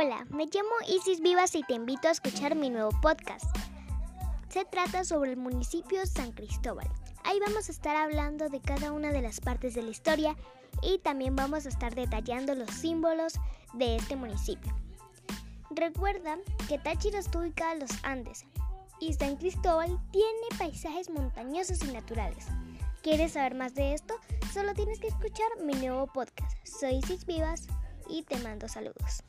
Hola, me llamo Isis Vivas y te invito a escuchar mi nuevo podcast. Se trata sobre el municipio San Cristóbal. Ahí vamos a estar hablando de cada una de las partes de la historia y también vamos a estar detallando los símbolos de este municipio. Recuerda que Táchira está ubicada en los Andes y San Cristóbal tiene paisajes montañosos y naturales. ¿Quieres saber más de esto? Solo tienes que escuchar mi nuevo podcast. Soy Isis Vivas y te mando saludos.